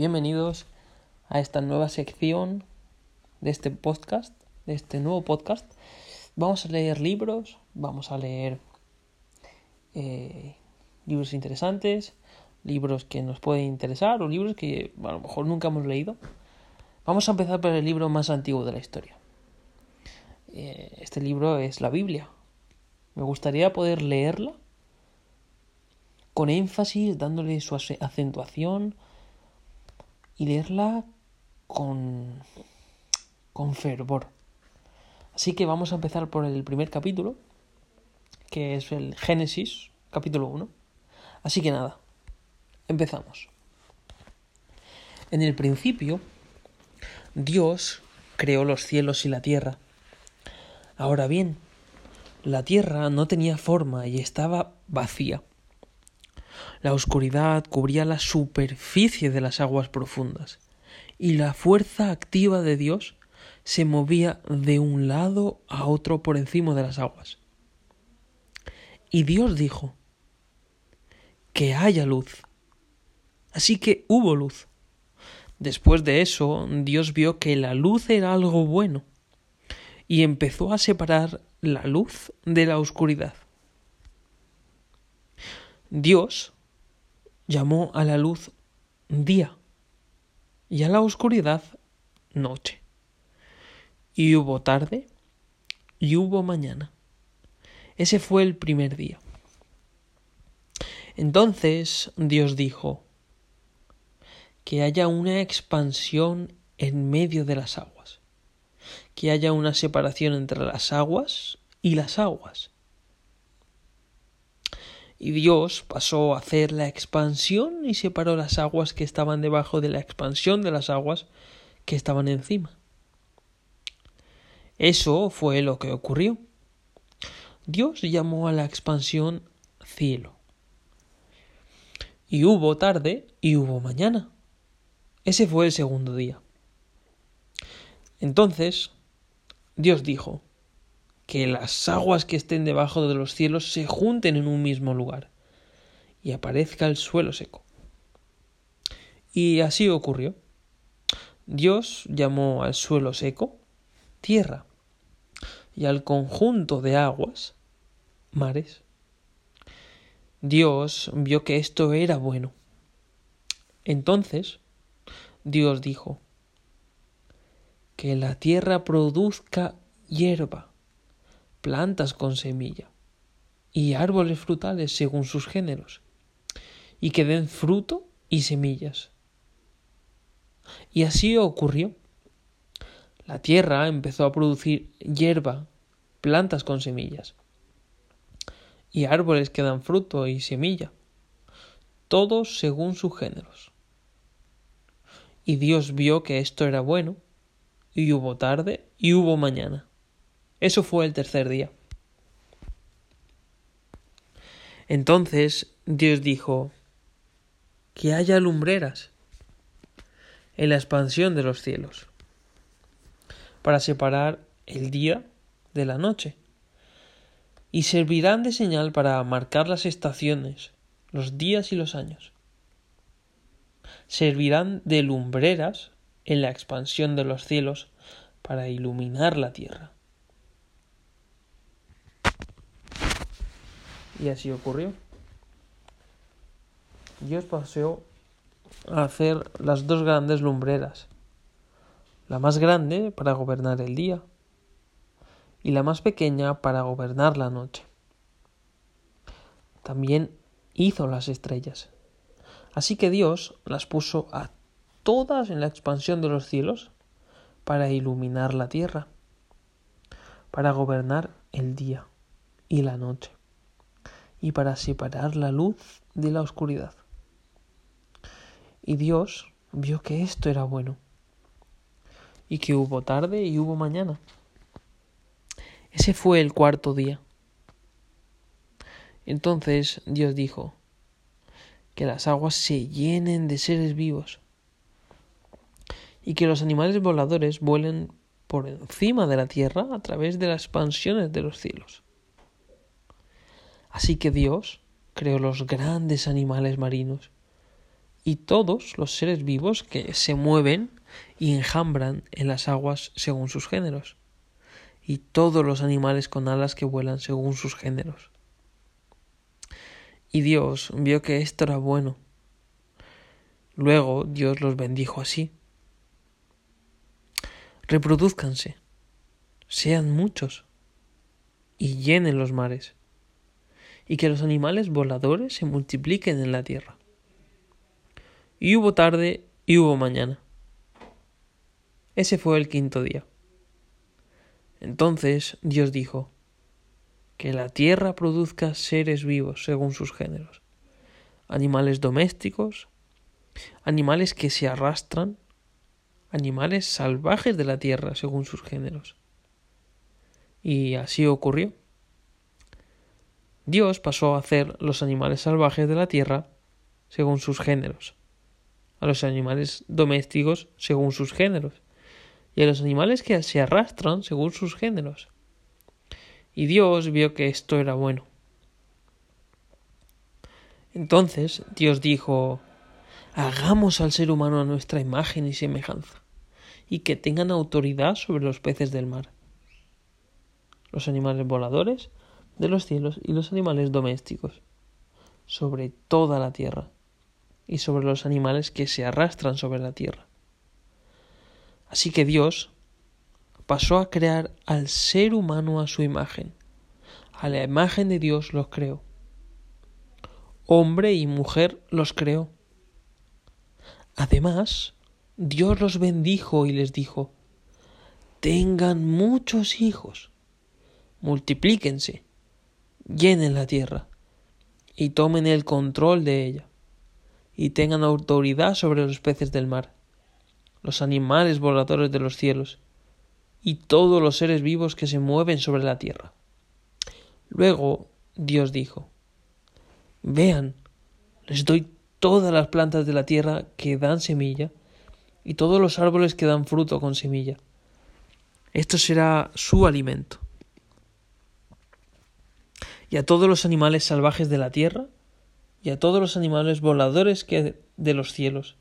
Bienvenidos a esta nueva sección de este podcast, de este nuevo podcast. Vamos a leer libros, vamos a leer eh, libros interesantes, libros que nos pueden interesar o libros que a lo mejor nunca hemos leído. Vamos a empezar por el libro más antiguo de la historia. Eh, este libro es la Biblia. Me gustaría poder leerla con énfasis, dándole su acentuación y leerla con, con fervor. Así que vamos a empezar por el primer capítulo, que es el Génesis, capítulo 1. Así que nada, empezamos. En el principio, Dios creó los cielos y la tierra. Ahora bien, la tierra no tenía forma y estaba vacía. La oscuridad cubría la superficie de las aguas profundas, y la fuerza activa de Dios se movía de un lado a otro por encima de las aguas. Y Dios dijo, que haya luz. Así que hubo luz. Después de eso, Dios vio que la luz era algo bueno, y empezó a separar la luz de la oscuridad. Dios llamó a la luz día y a la oscuridad noche. Y hubo tarde y hubo mañana. Ese fue el primer día. Entonces Dios dijo, que haya una expansión en medio de las aguas, que haya una separación entre las aguas y las aguas, y Dios pasó a hacer la expansión y separó las aguas que estaban debajo de la expansión de las aguas que estaban encima. Eso fue lo que ocurrió. Dios llamó a la expansión cielo. Y hubo tarde y hubo mañana. Ese fue el segundo día. Entonces Dios dijo, que las aguas que estén debajo de los cielos se junten en un mismo lugar y aparezca el suelo seco. Y así ocurrió. Dios llamó al suelo seco tierra y al conjunto de aguas mares. Dios vio que esto era bueno. Entonces Dios dijo que la tierra produzca hierba plantas con semilla y árboles frutales según sus géneros, y que den fruto y semillas. Y así ocurrió. La tierra empezó a producir hierba, plantas con semillas, y árboles que dan fruto y semilla, todos según sus géneros. Y Dios vio que esto era bueno, y hubo tarde y hubo mañana. Eso fue el tercer día. Entonces Dios dijo, que haya lumbreras en la expansión de los cielos, para separar el día de la noche, y servirán de señal para marcar las estaciones, los días y los años. Servirán de lumbreras en la expansión de los cielos para iluminar la tierra. Y así ocurrió. Dios pasó a hacer las dos grandes lumbreras. La más grande para gobernar el día y la más pequeña para gobernar la noche. También hizo las estrellas. Así que Dios las puso a todas en la expansión de los cielos para iluminar la tierra, para gobernar el día y la noche y para separar la luz de la oscuridad. Y Dios vio que esto era bueno, y que hubo tarde y hubo mañana. Ese fue el cuarto día. Entonces Dios dijo, que las aguas se llenen de seres vivos, y que los animales voladores vuelen por encima de la tierra a través de las expansiones de los cielos. Así que Dios creó los grandes animales marinos y todos los seres vivos que se mueven y enjambran en las aguas según sus géneros, y todos los animales con alas que vuelan según sus géneros. Y Dios vio que esto era bueno. Luego Dios los bendijo así. Reproduzcanse, sean muchos, y llenen los mares, y que los animales voladores se multipliquen en la tierra. Y hubo tarde y hubo mañana. Ese fue el quinto día. Entonces Dios dijo, que la tierra produzca seres vivos según sus géneros, animales domésticos, animales que se arrastran, animales salvajes de la tierra según sus géneros. Y así ocurrió. Dios pasó a hacer los animales salvajes de la tierra según sus géneros, a los animales domésticos según sus géneros, y a los animales que se arrastran según sus géneros. Y Dios vio que esto era bueno. Entonces Dios dijo Hagamos al ser humano a nuestra imagen y semejanza, y que tengan autoridad sobre los peces del mar, los animales voladores de los cielos y los animales domésticos, sobre toda la tierra, y sobre los animales que se arrastran sobre la tierra. Así que Dios pasó a crear al ser humano a su imagen. A la imagen de Dios los creó. Hombre y mujer los creó. Además, Dios los bendijo y les dijo, tengan muchos hijos, multiplíquense, llenen la tierra y tomen el control de ella, y tengan autoridad sobre los peces del mar los animales voladores de los cielos, y todos los seres vivos que se mueven sobre la tierra. Luego Dios dijo, Vean, les doy todas las plantas de la tierra que dan semilla, y todos los árboles que dan fruto con semilla. Esto será su alimento. Y a todos los animales salvajes de la tierra, y a todos los animales voladores que de los cielos,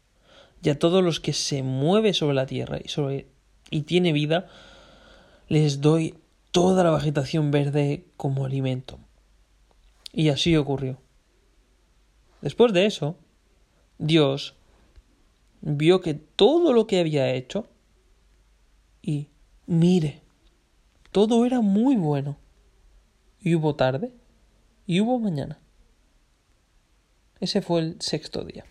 y a todos los que se mueve sobre la tierra y, sobre, y tiene vida, les doy toda la vegetación verde como alimento. Y así ocurrió. Después de eso, Dios vio que todo lo que había hecho y mire, todo era muy bueno. Y hubo tarde y hubo mañana. Ese fue el sexto día.